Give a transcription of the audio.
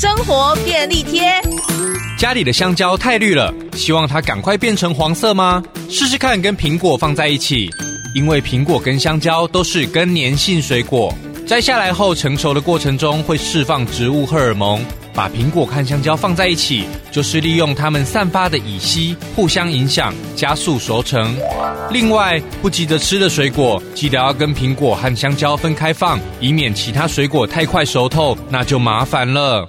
生活便利贴。家里的香蕉太绿了希望它赶快变成黄色吗？试试看跟苹果放在一起。因为苹果跟香蕉都是更粘性水果。摘下来后成熟的过程中会释放植物荷尔蒙把苹果和香蕉放在一起就是利用它们散发的乙烯互相影响加速熟成。另外不急着吃的水果记得要跟苹果和香蕉分开放以免其他水果太快熟透那就麻烦了。